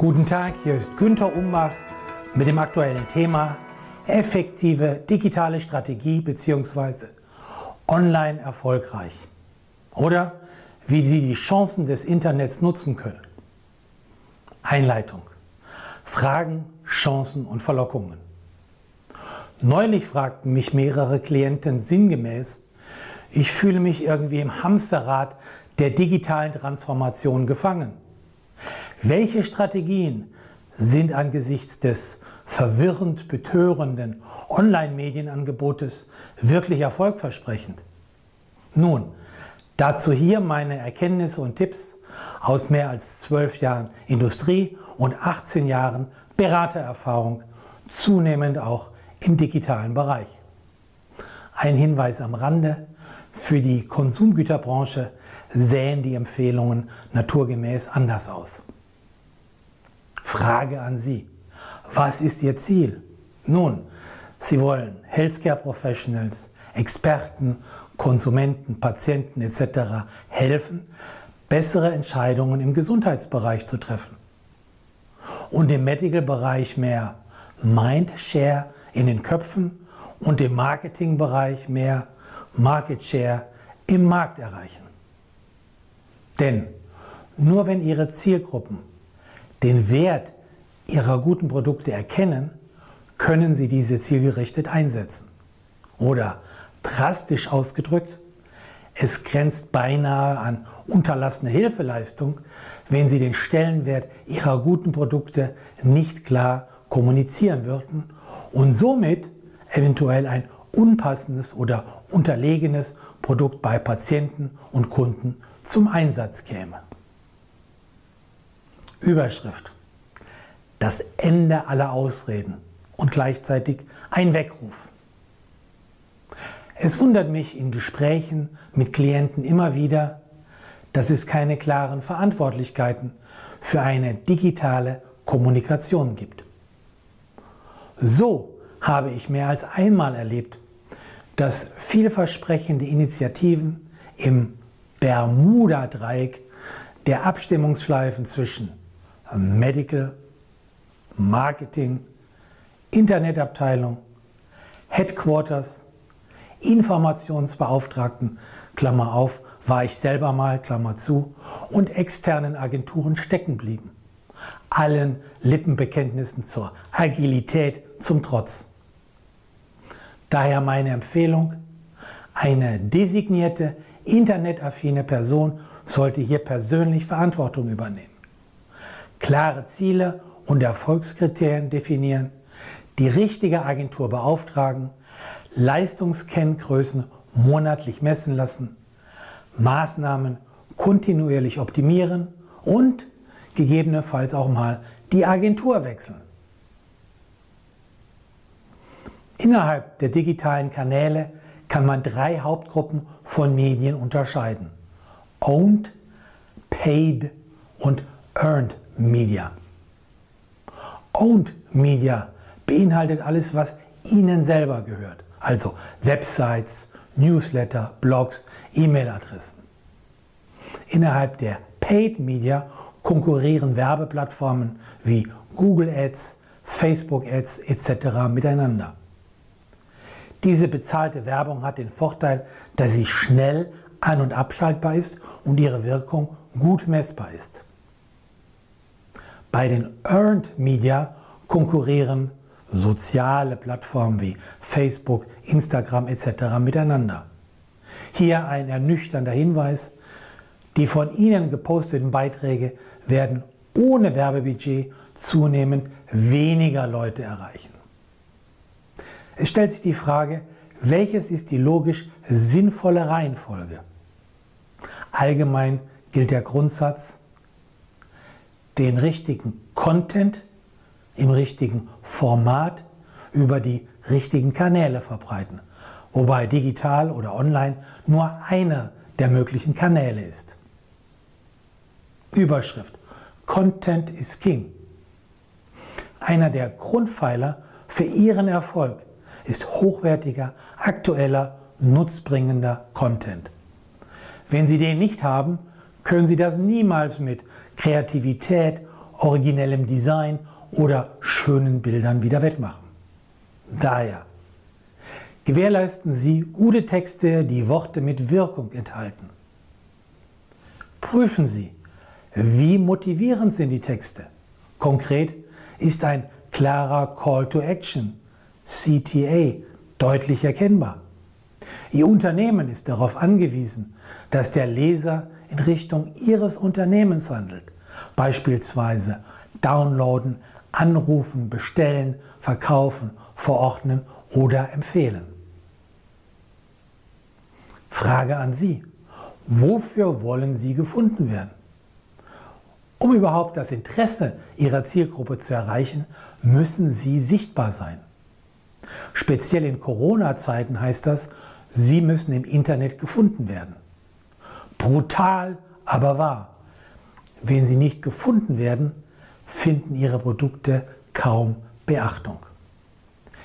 Guten Tag, hier ist Günter Umbach mit dem aktuellen Thema effektive digitale Strategie bzw. online erfolgreich oder wie Sie die Chancen des Internets nutzen können. Einleitung. Fragen, Chancen und Verlockungen. Neulich fragten mich mehrere Klienten sinngemäß, ich fühle mich irgendwie im Hamsterrad der digitalen Transformation gefangen. Welche Strategien sind angesichts des verwirrend betörenden Online-Medienangebotes wirklich erfolgversprechend? Nun, dazu hier meine Erkenntnisse und Tipps aus mehr als zwölf Jahren Industrie und 18 Jahren Beratererfahrung, zunehmend auch im digitalen Bereich. Ein Hinweis am Rande, für die Konsumgüterbranche sähen die Empfehlungen naturgemäß anders aus. Frage an Sie. Was ist Ihr Ziel? Nun, Sie wollen Healthcare Professionals, Experten, Konsumenten, Patienten etc. helfen, bessere Entscheidungen im Gesundheitsbereich zu treffen. Und im Medical-Bereich mehr Mindshare in den Köpfen und im Marketingbereich mehr Market Share im Markt erreichen. Denn nur wenn Ihre Zielgruppen den Wert ihrer guten Produkte erkennen, können sie diese zielgerichtet einsetzen. Oder drastisch ausgedrückt, es grenzt beinahe an unterlassene Hilfeleistung, wenn sie den Stellenwert ihrer guten Produkte nicht klar kommunizieren würden und somit eventuell ein unpassendes oder unterlegenes Produkt bei Patienten und Kunden zum Einsatz käme. Überschrift. Das Ende aller Ausreden und gleichzeitig ein Weckruf. Es wundert mich in Gesprächen mit Klienten immer wieder, dass es keine klaren Verantwortlichkeiten für eine digitale Kommunikation gibt. So habe ich mehr als einmal erlebt, dass vielversprechende Initiativen im Bermuda-Dreieck der Abstimmungsschleifen zwischen Medical, Marketing, Internetabteilung, Headquarters, Informationsbeauftragten, Klammer auf, war ich selber mal, Klammer zu, und externen Agenturen stecken blieben. Allen Lippenbekenntnissen zur Agilität zum Trotz. Daher meine Empfehlung, eine designierte, internetaffine Person sollte hier persönlich Verantwortung übernehmen klare Ziele und Erfolgskriterien definieren, die richtige Agentur beauftragen, Leistungskenngrößen monatlich messen lassen, Maßnahmen kontinuierlich optimieren und gegebenenfalls auch mal die Agentur wechseln. Innerhalb der digitalen Kanäle kann man drei Hauptgruppen von Medien unterscheiden. Owned, Paid und Earned Media. Owned Media beinhaltet alles, was Ihnen selber gehört. Also Websites, Newsletter, Blogs, E-Mail-Adressen. Innerhalb der Paid Media konkurrieren Werbeplattformen wie Google Ads, Facebook Ads etc. miteinander. Diese bezahlte Werbung hat den Vorteil, dass sie schnell an- und abschaltbar ist und ihre Wirkung gut messbar ist. Bei den Earned Media konkurrieren soziale Plattformen wie Facebook, Instagram etc. miteinander. Hier ein ernüchternder Hinweis. Die von Ihnen geposteten Beiträge werden ohne Werbebudget zunehmend weniger Leute erreichen. Es stellt sich die Frage, welches ist die logisch sinnvolle Reihenfolge? Allgemein gilt der Grundsatz, den richtigen Content im richtigen Format über die richtigen Kanäle verbreiten, wobei digital oder online nur einer der möglichen Kanäle ist. Überschrift Content is King. Einer der Grundpfeiler für Ihren Erfolg ist hochwertiger, aktueller, nutzbringender Content. Wenn Sie den nicht haben, können Sie das niemals mit Kreativität, originellem Design oder schönen Bildern wieder wettmachen. Daher gewährleisten Sie gute Texte, die Worte mit Wirkung enthalten. Prüfen Sie, wie motivierend sind die Texte. Konkret ist ein klarer Call to Action, CTA, deutlich erkennbar. Ihr Unternehmen ist darauf angewiesen, dass der Leser in Richtung Ihres Unternehmens handelt, beispielsweise downloaden, anrufen, bestellen, verkaufen, verordnen oder empfehlen. Frage an Sie. Wofür wollen Sie gefunden werden? Um überhaupt das Interesse Ihrer Zielgruppe zu erreichen, müssen Sie sichtbar sein. Speziell in Corona-Zeiten heißt das, Sie müssen im Internet gefunden werden. Brutal, aber wahr. Wenn Sie nicht gefunden werden, finden Ihre Produkte kaum Beachtung.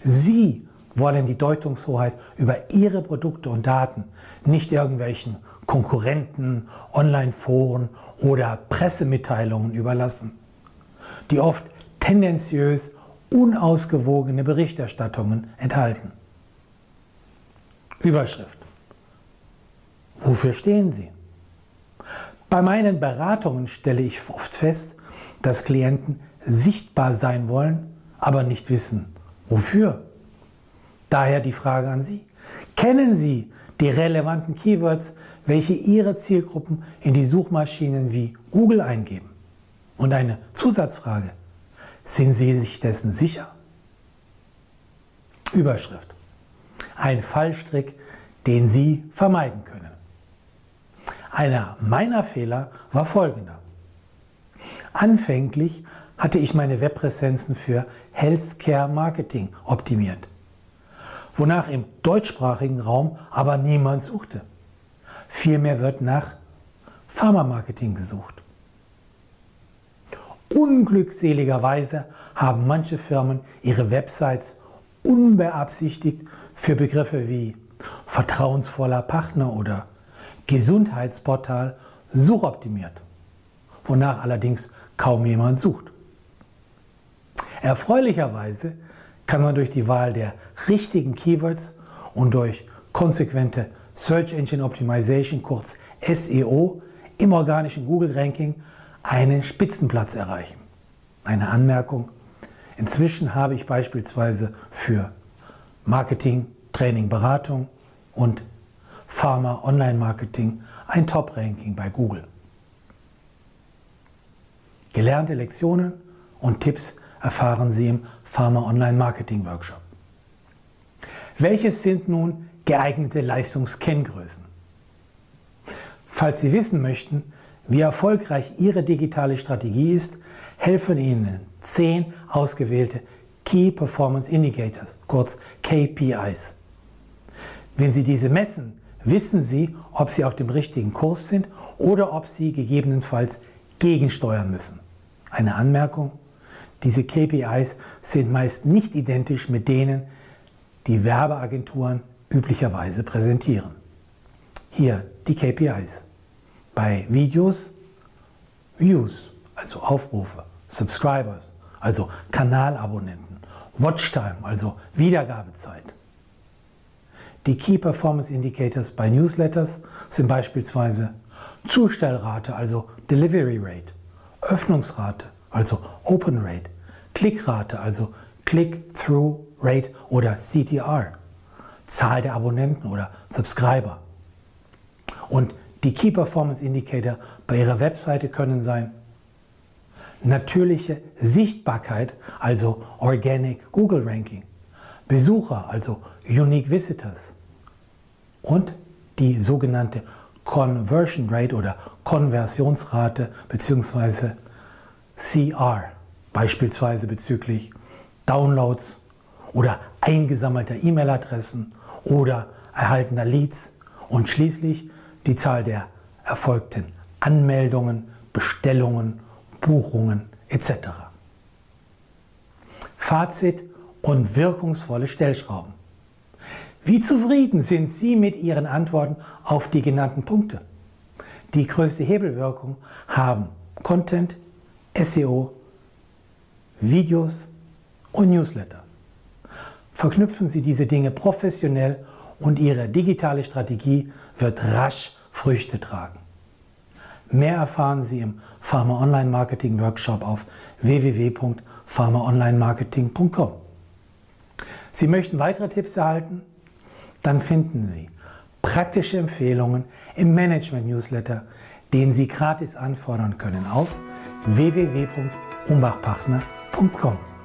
Sie wollen die Deutungshoheit über Ihre Produkte und Daten, nicht irgendwelchen Konkurrenten, Online-Foren oder Pressemitteilungen überlassen, die oft tendenziös unausgewogene Berichterstattungen enthalten. Überschrift. Wofür stehen Sie? Bei meinen Beratungen stelle ich oft fest, dass Klienten sichtbar sein wollen, aber nicht wissen, wofür. Daher die Frage an Sie. Kennen Sie die relevanten Keywords, welche Ihre Zielgruppen in die Suchmaschinen wie Google eingeben? Und eine Zusatzfrage. Sind Sie sich dessen sicher? Überschrift. Ein Fallstrick, den Sie vermeiden können. Einer meiner Fehler war folgender. Anfänglich hatte ich meine Webpräsenzen für Healthcare Marketing optimiert wonach im deutschsprachigen Raum aber niemand suchte. Vielmehr wird nach Pharma-Marketing gesucht. Unglückseligerweise haben manche Firmen ihre Websites unbeabsichtigt für Begriffe wie vertrauensvoller Partner oder Gesundheitsportal suchoptimiert, wonach allerdings kaum jemand sucht. Erfreulicherweise kann man durch die Wahl der richtigen Keywords und durch konsequente Search Engine Optimization, kurz SEO, im organischen Google-Ranking einen Spitzenplatz erreichen. Eine Anmerkung. Inzwischen habe ich beispielsweise für Marketing, Training, Beratung und Pharma Online Marketing ein Top-Ranking bei Google. Gelernte Lektionen und Tipps erfahren Sie im Pharma Online Marketing Workshop. Welches sind nun geeignete Leistungskenngrößen? Falls Sie wissen möchten, wie erfolgreich Ihre digitale Strategie ist, helfen Ihnen zehn ausgewählte Key Performance Indicators, kurz KPIs. Wenn Sie diese messen, wissen Sie, ob Sie auf dem richtigen Kurs sind oder ob Sie gegebenenfalls gegensteuern müssen. Eine Anmerkung, diese KPIs sind meist nicht identisch mit denen, die Werbeagenturen üblicherweise präsentieren. Hier die KPIs. Bei Videos Views, also Aufrufe, Subscribers, also Kanalabonnenten, Watchtime, also Wiedergabezeit. Die Key Performance Indicators bei Newsletters sind beispielsweise Zustellrate, also Delivery Rate, Öffnungsrate, also Open Rate, Klickrate, also Click-Through Rate oder CTR, Zahl der Abonnenten oder Subscriber. Und die Key Performance Indicator bei Ihrer Webseite können sein natürliche Sichtbarkeit, also Organic Google Ranking, Besucher, also Unique Visitors und die sogenannte Conversion Rate oder Konversionsrate bzw. CR, beispielsweise bezüglich Downloads oder eingesammelter E-Mail-Adressen oder erhaltener Leads und schließlich die Zahl der erfolgten Anmeldungen, Bestellungen, Buchungen etc. Fazit und wirkungsvolle Stellschrauben. Wie zufrieden sind Sie mit Ihren Antworten auf die genannten Punkte? Die größte Hebelwirkung haben Content, SEO Videos und Newsletter. Verknüpfen Sie diese Dinge professionell und Ihre digitale Strategie wird rasch Früchte tragen. Mehr erfahren Sie im Pharma Online Marketing Workshop auf www.pharmaonlinemarketing.com. Sie möchten weitere Tipps erhalten? Dann finden Sie praktische Empfehlungen im Management Newsletter, den Sie gratis anfordern können auf www.umbachpartner.com.